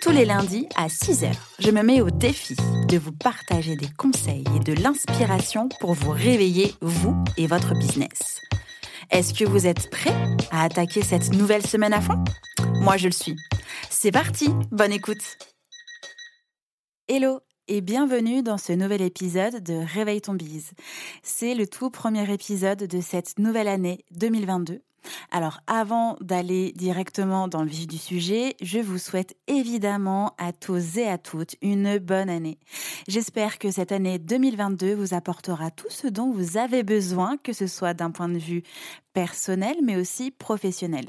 Tous les lundis à 6h, je me mets au défi de vous partager des conseils et de l'inspiration pour vous réveiller, vous et votre business. Est-ce que vous êtes prêts à attaquer cette nouvelle semaine à fond? Moi, je le suis. C'est parti, bonne écoute Hello et bienvenue dans ce nouvel épisode de Réveille ton bise. C'est le tout premier épisode de cette nouvelle année 2022 alors avant d'aller directement dans le vif du sujet, je vous souhaite évidemment à tous et à toutes une bonne année. J'espère que cette année 2022 vous apportera tout ce dont vous avez besoin, que ce soit d'un point de vue personnel mais aussi professionnel.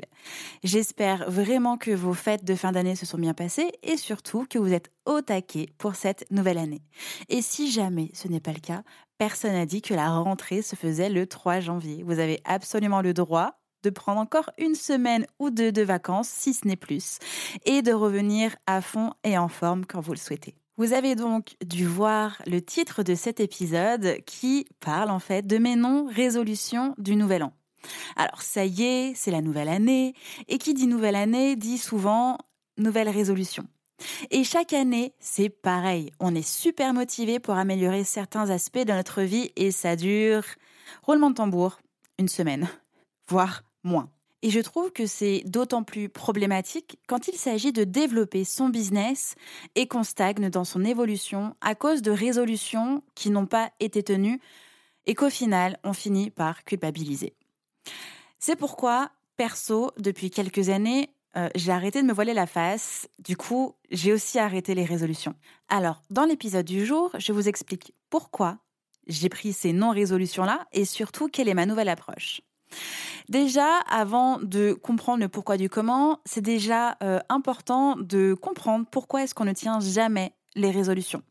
J'espère vraiment que vos fêtes de fin d'année se sont bien passées et surtout que vous êtes au taquet pour cette nouvelle année. Et si jamais ce n'est pas le cas, personne n'a dit que la rentrée se faisait le 3 janvier. Vous avez absolument le droit de prendre encore une semaine ou deux de vacances, si ce n'est plus, et de revenir à fond et en forme quand vous le souhaitez. Vous avez donc dû voir le titre de cet épisode qui parle en fait de mes non-résolutions du nouvel an. Alors ça y est, c'est la nouvelle année, et qui dit nouvelle année dit souvent nouvelle résolution. Et chaque année, c'est pareil. On est super motivé pour améliorer certains aspects de notre vie et ça dure, roulement de tambour, une semaine, voire moins. Et je trouve que c'est d'autant plus problématique quand il s'agit de développer son business et qu'on stagne dans son évolution à cause de résolutions qui n'ont pas été tenues et qu'au final, on finit par culpabiliser. C'est pourquoi, perso, depuis quelques années, euh, j'ai arrêté de me voiler la face. Du coup, j'ai aussi arrêté les résolutions. Alors, dans l'épisode du jour, je vous explique pourquoi j'ai pris ces non-résolutions-là et surtout quelle est ma nouvelle approche. Déjà, avant de comprendre le pourquoi du comment, c'est déjà euh, important de comprendre pourquoi est-ce qu'on ne tient jamais les résolutions.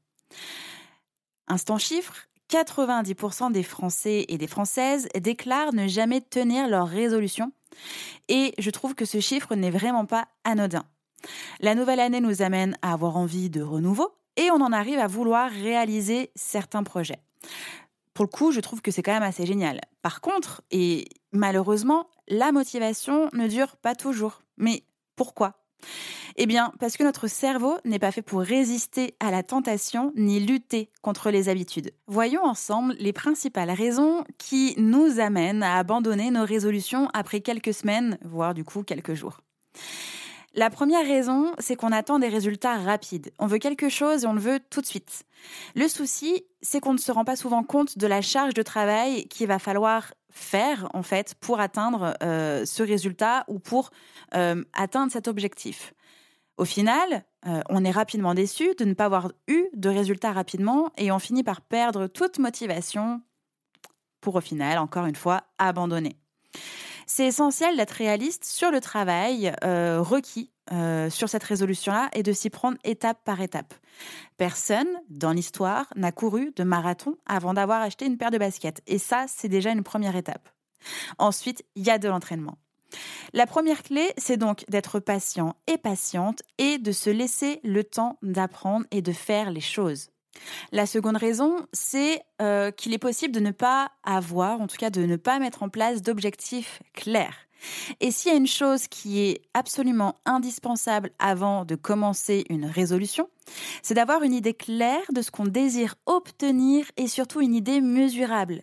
Instant chiffre, 90% des Français et des Françaises déclarent ne jamais tenir leurs résolutions. Et je trouve que ce chiffre n'est vraiment pas anodin. La nouvelle année nous amène à avoir envie de renouveau et on en arrive à vouloir réaliser certains projets pour le coup, je trouve que c'est quand même assez génial. Par contre, et malheureusement, la motivation ne dure pas toujours. Mais pourquoi? Eh bien, parce que notre cerveau n'est pas fait pour résister à la tentation ni lutter contre les habitudes. Voyons ensemble les principales raisons qui nous amènent à abandonner nos résolutions après quelques semaines, voire du coup quelques jours. La première raison, c'est qu'on attend des résultats rapides. On veut quelque chose et on le veut tout de suite. Le souci, c'est qu'on ne se rend pas souvent compte de la charge de travail qu'il va falloir faire, en fait, pour atteindre euh, ce résultat ou pour euh, atteindre cet objectif. Au final, euh, on est rapidement déçu de ne pas avoir eu de résultats rapidement et on finit par perdre toute motivation pour au final, encore une fois, abandonner. C'est essentiel d'être réaliste sur le travail euh, requis euh, sur cette résolution-là et de s'y prendre étape par étape. Personne dans l'histoire n'a couru de marathon avant d'avoir acheté une paire de baskets. Et ça, c'est déjà une première étape. Ensuite, il y a de l'entraînement. La première clé, c'est donc d'être patient et patiente et de se laisser le temps d'apprendre et de faire les choses. La seconde raison, c'est euh, qu'il est possible de ne pas avoir, en tout cas de ne pas mettre en place d'objectifs clairs. Et s'il y a une chose qui est absolument indispensable avant de commencer une résolution, c'est d'avoir une idée claire de ce qu'on désire obtenir et surtout une idée mesurable.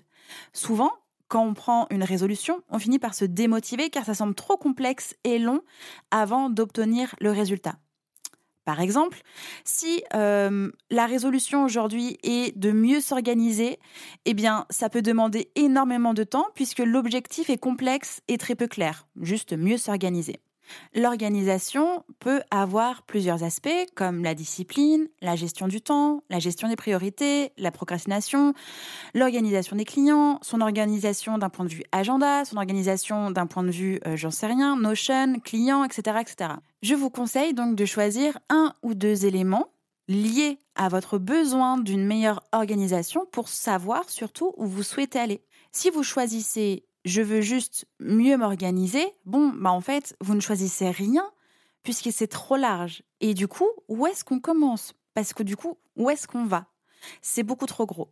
Souvent, quand on prend une résolution, on finit par se démotiver car ça semble trop complexe et long avant d'obtenir le résultat. Par exemple, si euh, la résolution aujourd'hui est de mieux s'organiser, eh bien, ça peut demander énormément de temps puisque l'objectif est complexe et très peu clair. Juste mieux s'organiser. L'organisation peut avoir plusieurs aspects comme la discipline, la gestion du temps, la gestion des priorités, la procrastination, l'organisation des clients, son organisation d'un point de vue agenda, son organisation d'un point de vue, euh, j'en sais rien, Notion, client, etc., etc. Je vous conseille donc de choisir un ou deux éléments lié à votre besoin d'une meilleure organisation pour savoir surtout où vous souhaitez aller. Si vous choisissez je veux juste mieux m'organiser, bon, bah en fait, vous ne choisissez rien puisque c'est trop large. Et du coup, où est-ce qu'on commence? Parce que du coup, où est-ce qu'on va? C'est beaucoup trop gros.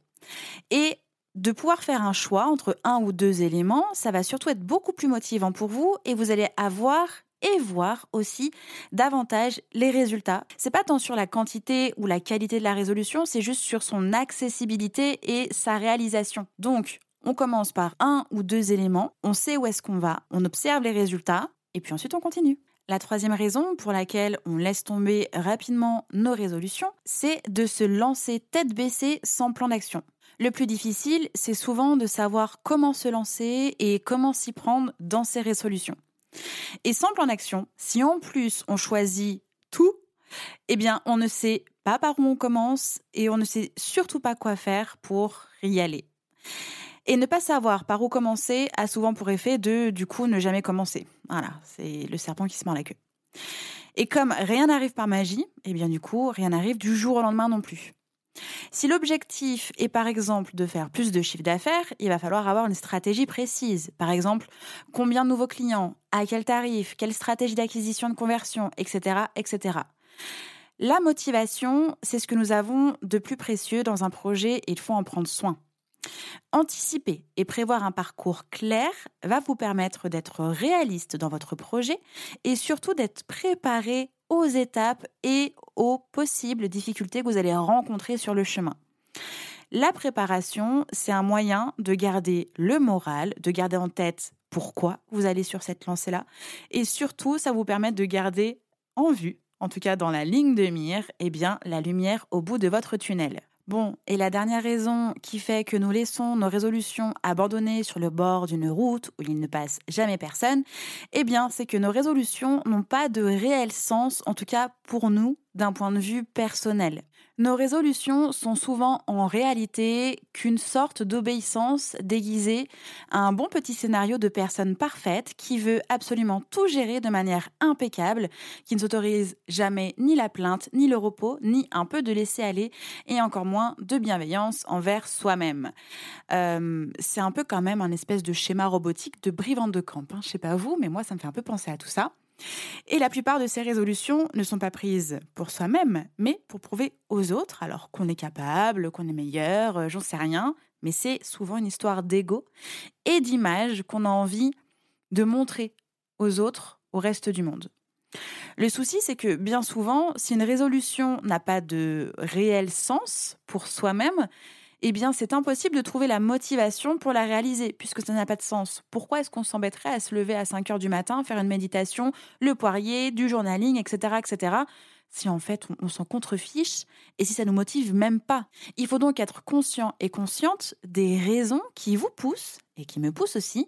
Et de pouvoir faire un choix entre un ou deux éléments, ça va surtout être beaucoup plus motivant pour vous et vous allez avoir et voir aussi davantage les résultats. C'est pas tant sur la quantité ou la qualité de la résolution, c'est juste sur son accessibilité et sa réalisation. Donc, on commence par un ou deux éléments, on sait où est-ce qu'on va, on observe les résultats et puis ensuite on continue. La troisième raison pour laquelle on laisse tomber rapidement nos résolutions, c'est de se lancer tête baissée sans plan d'action. Le plus difficile, c'est souvent de savoir comment se lancer et comment s'y prendre dans ses résolutions. Et sans plan d'action, si en plus on choisit tout, eh bien on ne sait pas par où on commence et on ne sait surtout pas quoi faire pour y aller. Et ne pas savoir par où commencer a souvent pour effet de, du coup, ne jamais commencer. Voilà, c'est le serpent qui se mord la queue. Et comme rien n'arrive par magie, eh bien du coup, rien n'arrive du jour au lendemain non plus. Si l'objectif est par exemple de faire plus de chiffre d'affaires, il va falloir avoir une stratégie précise. Par exemple, combien de nouveaux clients, à quel tarif, quelle stratégie d'acquisition de conversion, etc., etc. La motivation, c'est ce que nous avons de plus précieux dans un projet et il faut en prendre soin. Anticiper et prévoir un parcours clair va vous permettre d'être réaliste dans votre projet et surtout d'être préparé aux étapes et aux possibles difficultés que vous allez rencontrer sur le chemin. La préparation, c'est un moyen de garder le moral, de garder en tête pourquoi vous allez sur cette lancée-là, et surtout, ça vous permet de garder en vue, en tout cas dans la ligne de mire, eh bien, la lumière au bout de votre tunnel. Bon, et la dernière raison qui fait que nous laissons nos résolutions abandonnées sur le bord d'une route où il ne passe jamais personne, eh bien, c'est que nos résolutions n'ont pas de réel sens, en tout cas pour nous, d'un point de vue personnel. Nos résolutions sont souvent en réalité qu'une sorte d'obéissance déguisée à un bon petit scénario de personne parfaite qui veut absolument tout gérer de manière impeccable, qui ne s'autorise jamais ni la plainte, ni le repos, ni un peu de laisser aller, et encore moins de bienveillance envers soi-même. Euh, c'est un peu quand même un espèce de schéma robotique de brivante de camp. Hein. Je sais pas vous, mais moi ça me fait un peu penser à tout ça. Et la plupart de ces résolutions ne sont pas prises pour soi-même, mais pour prouver aux autres, alors qu'on est capable, qu'on est meilleur, euh, j'en sais rien, mais c'est souvent une histoire d'ego et d'image qu'on a envie de montrer aux autres, au reste du monde. Le souci, c'est que bien souvent, si une résolution n'a pas de réel sens pour soi-même, eh bien c'est impossible de trouver la motivation pour la réaliser, puisque ça n'a pas de sens. Pourquoi est-ce qu'on s'embêterait à se lever à 5 heures du matin, faire une méditation, le poirier, du journaling, etc., etc., si en fait on, s'en contrefiche et si ça nous motive même pas? Il faut donc être conscient et consciente des raisons qui vous poussent, et qui me poussent aussi,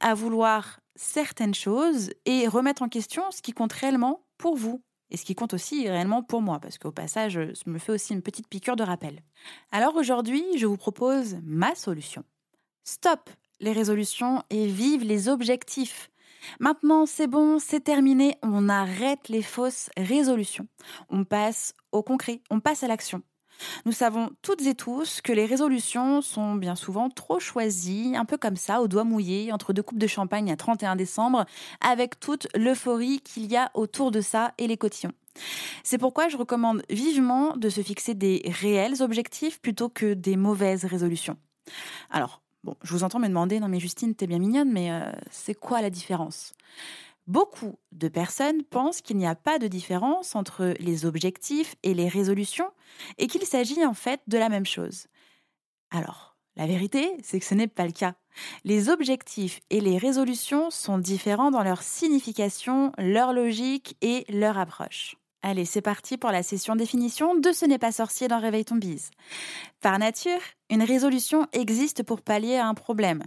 à vouloir certaines choses et remettre en question ce qui compte réellement pour vous et ce qui compte aussi réellement pour moi, parce qu'au passage, ça me fait aussi une petite piqûre de rappel. Alors aujourd'hui, je vous propose ma solution. Stop les résolutions et vive les objectifs. Maintenant, c'est bon, c'est terminé, on arrête les fausses résolutions. On passe au concret, on passe à l'action. Nous savons toutes et tous que les résolutions sont bien souvent trop choisies, un peu comme ça, au doigt mouillé, entre deux coupes de champagne à 31 décembre, avec toute l'euphorie qu'il y a autour de ça et les cotillons. C'est pourquoi je recommande vivement de se fixer des réels objectifs plutôt que des mauvaises résolutions. Alors, je vous entends me demander, non mais Justine, t'es bien mignonne, mais euh, c'est quoi la différence? Beaucoup de personnes pensent qu'il n'y a pas de différence entre les objectifs et les résolutions et qu'il s'agit en fait de la même chose. Alors, la vérité, c'est que ce n'est pas le cas. Les objectifs et les résolutions sont différents dans leur signification, leur logique et leur approche. Allez, c'est parti pour la session définition de Ce n'est pas sorcier dans Réveille ton bise. Par nature, une résolution existe pour pallier à un problème.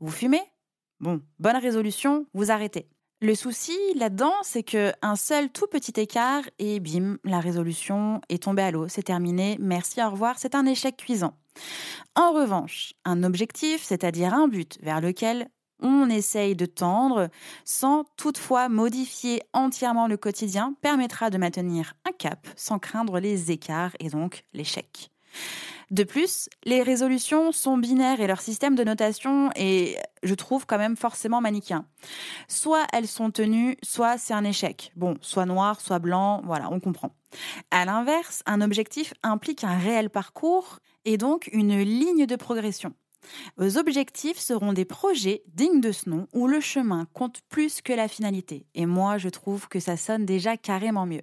Vous fumez? Bon, bonne résolution, vous arrêtez. Le souci là-dedans, c'est que un seul tout petit écart et bim, la résolution est tombée à l'eau, c'est terminé, merci, au revoir, c'est un échec cuisant. En revanche, un objectif, c'est-à-dire un but vers lequel on essaye de tendre sans toutefois modifier entièrement le quotidien permettra de maintenir un cap sans craindre les écarts et donc l'échec. De plus, les résolutions sont binaires et leur système de notation est, je trouve, quand même forcément manichéen. Soit elles sont tenues, soit c'est un échec. Bon, soit noir, soit blanc, voilà, on comprend. À l'inverse, un objectif implique un réel parcours et donc une ligne de progression. Vos objectifs seront des projets dignes de ce nom où le chemin compte plus que la finalité. Et moi, je trouve que ça sonne déjà carrément mieux.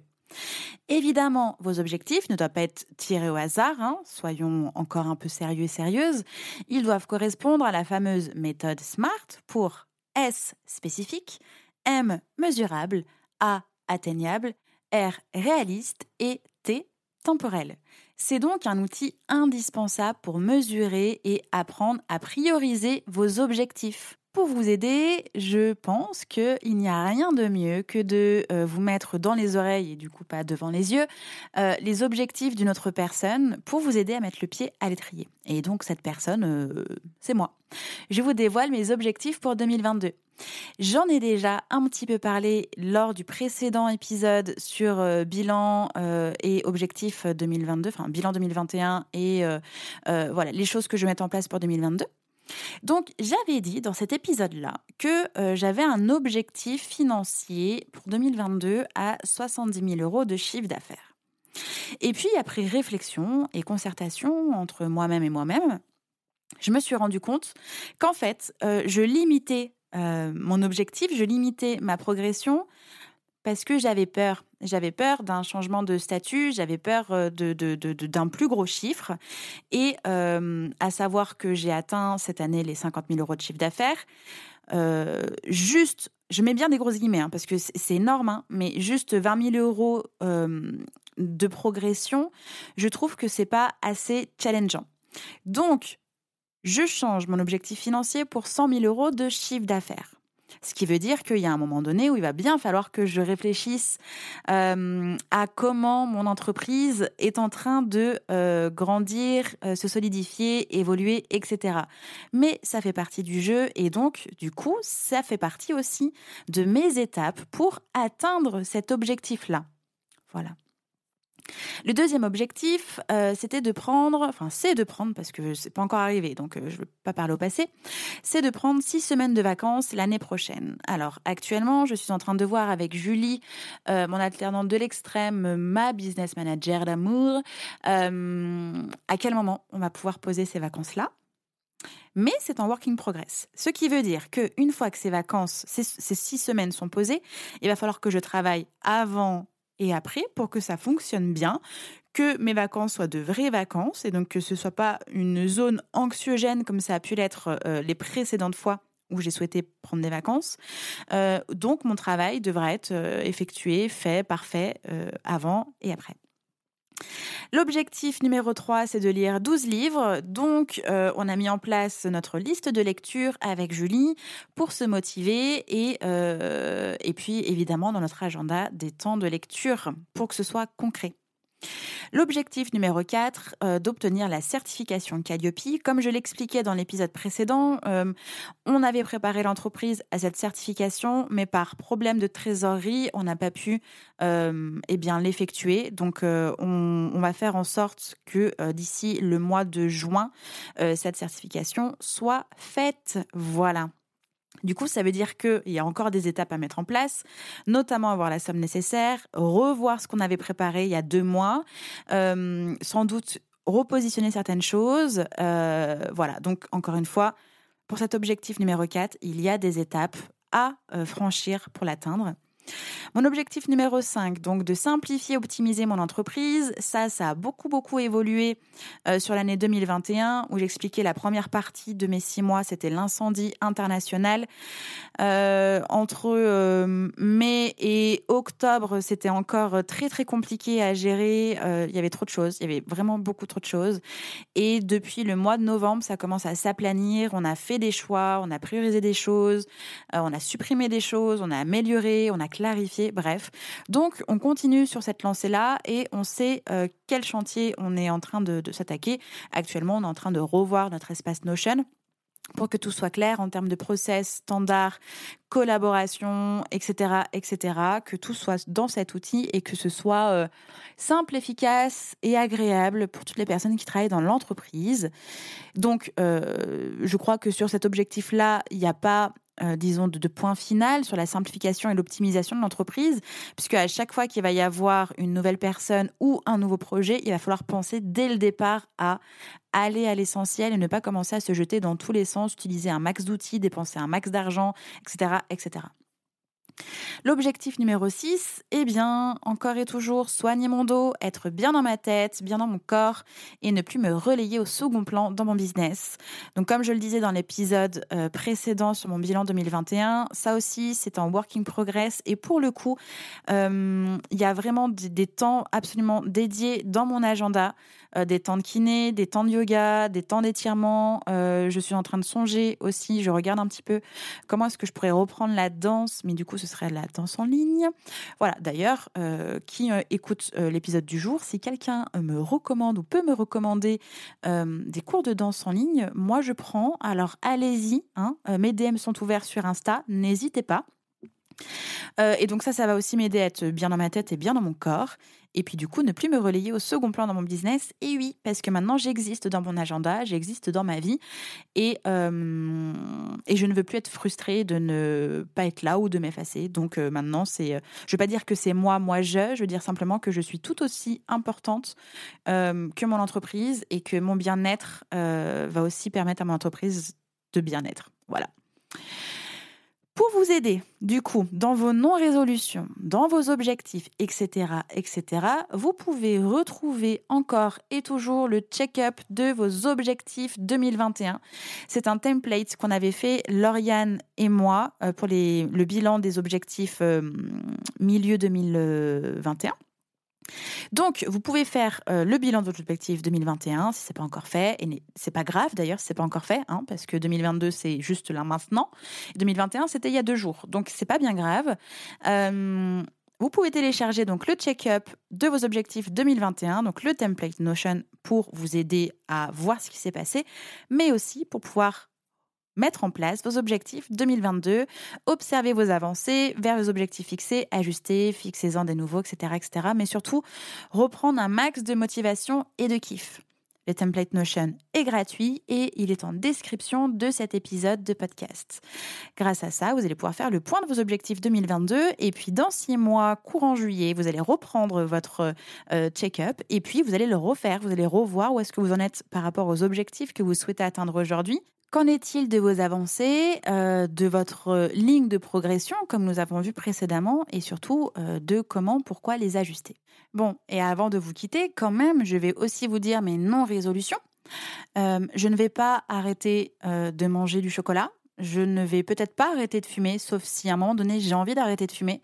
Évidemment, vos objectifs ne doivent pas être tirés au hasard, hein. soyons encore un peu sérieux et sérieuses. Ils doivent correspondre à la fameuse méthode SMART pour S spécifique, M mesurable, A atteignable, R réaliste et T temporel. C'est donc un outil indispensable pour mesurer et apprendre à prioriser vos objectifs. Pour vous aider, je pense qu'il n'y a rien de mieux que de euh, vous mettre dans les oreilles et du coup pas devant les yeux euh, les objectifs d'une autre personne pour vous aider à mettre le pied à l'étrier. Et donc cette personne, euh, c'est moi. Je vous dévoile mes objectifs pour 2022. J'en ai déjà un petit peu parlé lors du précédent épisode sur bilan et objectifs 2022, enfin bilan 2021 et voilà les choses que je vais en place pour 2022. Donc j'avais dit dans cet épisode-là que euh, j'avais un objectif financier pour 2022 à 70 000 euros de chiffre d'affaires. Et puis après réflexion et concertation entre moi-même et moi-même, je me suis rendu compte qu'en fait, euh, je limitais euh, mon objectif, je limitais ma progression parce que j'avais peur. J'avais peur d'un changement de statut, j'avais peur euh, de, d'un plus gros chiffre. Et euh, à savoir que j'ai atteint cette année les 50 000 euros de chiffre d'affaires. Euh, juste, je mets bien des grosses guillemets, hein, parce que c'est énorme, hein, mais juste 20 000 euros de progression, je trouve que c'est pas assez challengeant. Donc, je change mon objectif financier pour 100 000 euros de chiffre d'affaires. Ce qui veut dire qu'il y a un moment donné où il va bien falloir que je réfléchisse euh, à comment mon entreprise est en train de euh, grandir, euh, se solidifier, évoluer, etc. Mais ça fait partie du jeu et donc, du coup, ça fait partie aussi de mes étapes pour atteindre cet objectif-là. Voilà. Le deuxième objectif, euh, c'était de prendre, enfin c'est de prendre, parce que c'est pas encore arrivé, donc euh, je ne veux pas parler au passé, c'est de prendre six semaines de vacances l'année prochaine. Alors actuellement, je suis en train de voir avec Julie, euh, mon alternante de l'extrême, ma business manager d'amour, à quel moment on va pouvoir poser ces vacances-là. Mais c'est en working progress. Ce qui veut dire qu'une fois que ces vacances, ces, ces six semaines sont posées, il va falloir que je travaille avant et après pour que ça fonctionne bien, que mes vacances soient de vraies vacances et donc que ce soit pas une zone anxiogène comme ça a pu l'être euh, les précédentes fois où j'ai souhaité prendre des vacances. Euh, donc mon travail devra être euh, effectué, fait, parfait avant et après. L'objectif numéro 3, c'est de lire 12 livres. Donc, euh, on a mis en place notre liste de lecture avec Julie pour se motiver et, euh, et puis, évidemment, dans notre agenda, des temps de lecture pour que ce soit concret. L'objectif numéro 4, euh, d'obtenir la certification Calliope. Comme je l'expliquais dans l'épisode précédent, euh, on avait préparé l'entreprise à cette certification, mais par problème de trésorerie, on n'a pas pu euh, eh l'effectuer. Donc, on, on, va faire en sorte que d'ici le mois de juin, cette certification soit faite. Voilà. Du coup, ça veut dire qu'il y a encore des étapes à mettre en place, notamment avoir la somme nécessaire, revoir ce qu'on avait préparé il y a deux mois, euh, sans doute repositionner certaines choses. Euh, voilà, donc encore une fois, pour cet objectif numéro 4, il y a des étapes à euh, franchir pour l'atteindre. Mon objectif numéro 5, donc de simplifier, optimiser mon entreprise, ça, ça a beaucoup, beaucoup évolué euh, sur l'année 2021 où j'expliquais la première partie de mes six mois, c'était l'incendie international. Euh, entre euh, mai et octobre, c'était encore très, très compliqué à gérer. il y avait trop de choses, il y avait vraiment beaucoup trop de choses. Et depuis le mois de novembre, ça commence à s'aplanir. On a fait des choix, on a priorisé des choses, on a supprimé des choses, on a amélioré, on a clarifier, bref. Donc on continue sur cette lancée-là et on sait euh, quel chantier on est en train de, s'attaquer. Actuellement, on est en train de revoir notre espace Notion pour que tout soit clair en termes de process, standard, collaboration, etc., etc., que tout soit dans cet outil et que ce soit euh, simple, efficace et agréable pour toutes les personnes qui travaillent dans l'entreprise. Donc, euh, je crois que sur cet objectif-là, il n'y a pas euh, disons, de, de, point final sur la simplification et l'optimisation de l'entreprise, puisque à chaque fois qu'il va y avoir une nouvelle personne ou un nouveau projet, il va falloir penser dès le départ à aller à l'essentiel et ne pas commencer à se jeter dans tous les sens, utiliser un max d'outils, dépenser un max d'argent, etc., etc. L'objectif numéro 6, eh bien, encore et toujours, soigner mon dos, être bien dans ma tête, bien dans mon corps et ne plus me relayer au second plan dans mon business. Donc, comme je le disais dans l'épisode euh, précédent sur mon bilan 2021, ça aussi, c'est en working progress et pour le coup, euh, il y a vraiment des temps absolument dédiés dans mon agenda euh, des temps de kiné, des temps de yoga, des temps d'étirement. Euh, je suis en train de songer aussi, je regarde un petit peu comment est-ce que je pourrais reprendre la danse, mais du coup ce serait la danse en ligne. Voilà, d'ailleurs, euh, qui écoute l'épisode du jour, si quelqu'un me recommande ou peut me recommander des cours de danse en ligne, moi je prends. Alors allez-y, hein, mes DM sont ouverts sur Insta, n'hésitez pas. Et donc ça, ça va aussi m'aider à être bien dans ma tête et bien dans mon corps. Et puis du coup, ne plus me relayer au second plan dans mon business. Et oui, parce que maintenant, j'existe dans mon agenda, j'existe dans ma vie. Et, euh, et je ne veux plus être frustrée de ne pas être là ou de m'effacer. Donc euh, maintenant, c'est, euh, je ne veux pas dire que c'est moi, moi, je. Je veux dire simplement que je suis tout aussi importante que mon entreprise et que mon bien-être va aussi permettre à mon entreprise de bien-être. Voilà. Du coup, dans vos non-résolutions, dans vos objectifs, etc., etc., vous pouvez retrouver encore et toujours le check-up de vos objectifs 2021. C'est un template qu'on avait fait, Lauriane et moi, euh, pour le bilan des objectifs euh, milieu 2021. Donc, vous pouvez faire euh, le bilan de votre objectif 2021 si c'est pas encore fait. Et c'est pas grave d'ailleurs si c'est pas encore fait, hein, parce que 2022 c'est juste là maintenant. 2021 c'était il y a deux jours, donc c'est pas bien grave. Euh, vous pouvez télécharger donc le check-up de vos objectifs 2021, donc le template Notion pour vous aider à voir ce qui s'est passé, mais aussi pour pouvoir mettre en place vos objectifs 2022, observer vos avancées vers vos objectifs fixés, ajuster, fixez-en des nouveaux, etc., etc. Mais surtout, reprendre un max de motivation et de kiff. Le template Notion est gratuit et il est en description de cet épisode de podcast. Grâce à ça, vous allez pouvoir faire le point de vos objectifs 2022 et puis dans six mois, courant juillet, vous allez reprendre votre euh, check-up et puis vous allez le refaire, vous allez revoir où est-ce que vous en êtes par rapport aux objectifs que vous souhaitez atteindre aujourd'hui Qu'en est-il de vos avancées, euh, de votre euh, ligne de progression, comme nous avons vu précédemment, et surtout euh, de comment, pourquoi les ajuster? Bon, et avant de vous quitter, quand même, je vais aussi vous dire mes non-résolutions. je ne vais pas arrêter de manger du chocolat. Je ne vais peut-être pas arrêter de fumer, sauf si à un moment donné j'ai envie d'arrêter de fumer.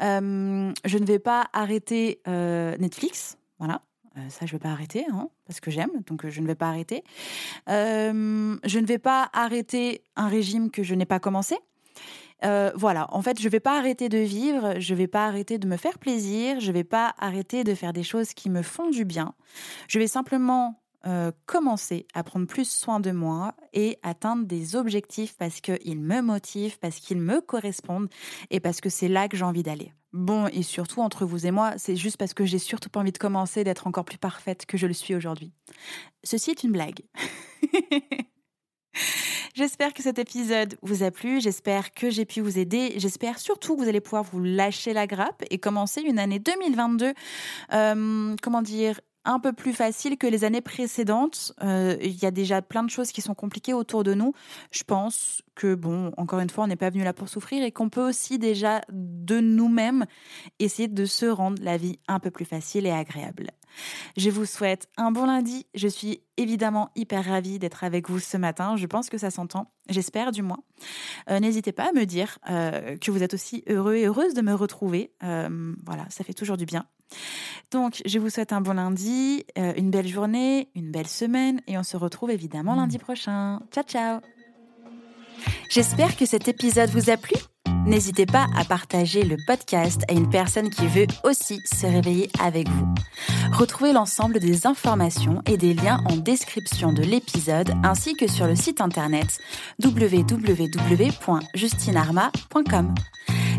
je ne vais pas arrêter Netflix. Voilà, euh, ça, je ne vais pas arrêter, hein, parce que j'aime, donc euh, je ne vais pas arrêter. Euh, je ne vais pas arrêter un régime que je n'ai pas commencé. voilà, en fait, je ne vais pas arrêter de vivre, je ne vais pas arrêter de me faire plaisir, je ne vais pas arrêter de faire des choses qui me font du bien. Je vais simplement commencer à prendre plus soin de moi et atteindre des objectifs parce qu'ils me motivent, parce qu'ils me correspondent et parce que c'est là que j'ai envie d'aller. Bon, et surtout entre vous et moi, c'est juste parce que j'ai surtout pas envie de commencer d'être encore plus parfaite que je le suis aujourd'hui. Ceci est une blague. J'espère que cet épisode vous a plu, j'espère que j'ai pu vous aider, j'espère surtout que vous allez pouvoir vous lâcher la grappe et commencer une année 2022, euh, comment dire, un peu plus facile que les années précédentes. Euh, il y a déjà plein de choses qui sont compliquées autour de nous. Je pense que, bon, encore une fois, on n'est pas venu là pour souffrir et qu'on peut aussi déjà de nous-mêmes essayer de se rendre la vie un peu plus facile et agréable. Je vous souhaite un bon lundi. Je suis évidemment hyper ravie d'être avec vous ce matin. Je pense que ça s'entend. J'espère du moins. Euh, n'hésitez pas à me dire euh, que vous êtes aussi heureux et heureuse de me retrouver. voilà, ça fait toujours du bien. Donc, je vous souhaite un bon lundi, euh, une belle journée, une belle semaine et on se retrouve évidemment lundi prochain. Ciao, ciao J'espère que cet épisode vous a plu. N'hésitez pas à partager le podcast à une personne qui veut aussi se réveiller avec vous. Retrouvez l'ensemble des informations et des liens en description de l'épisode ainsi que sur le site internet www.justinarma.com.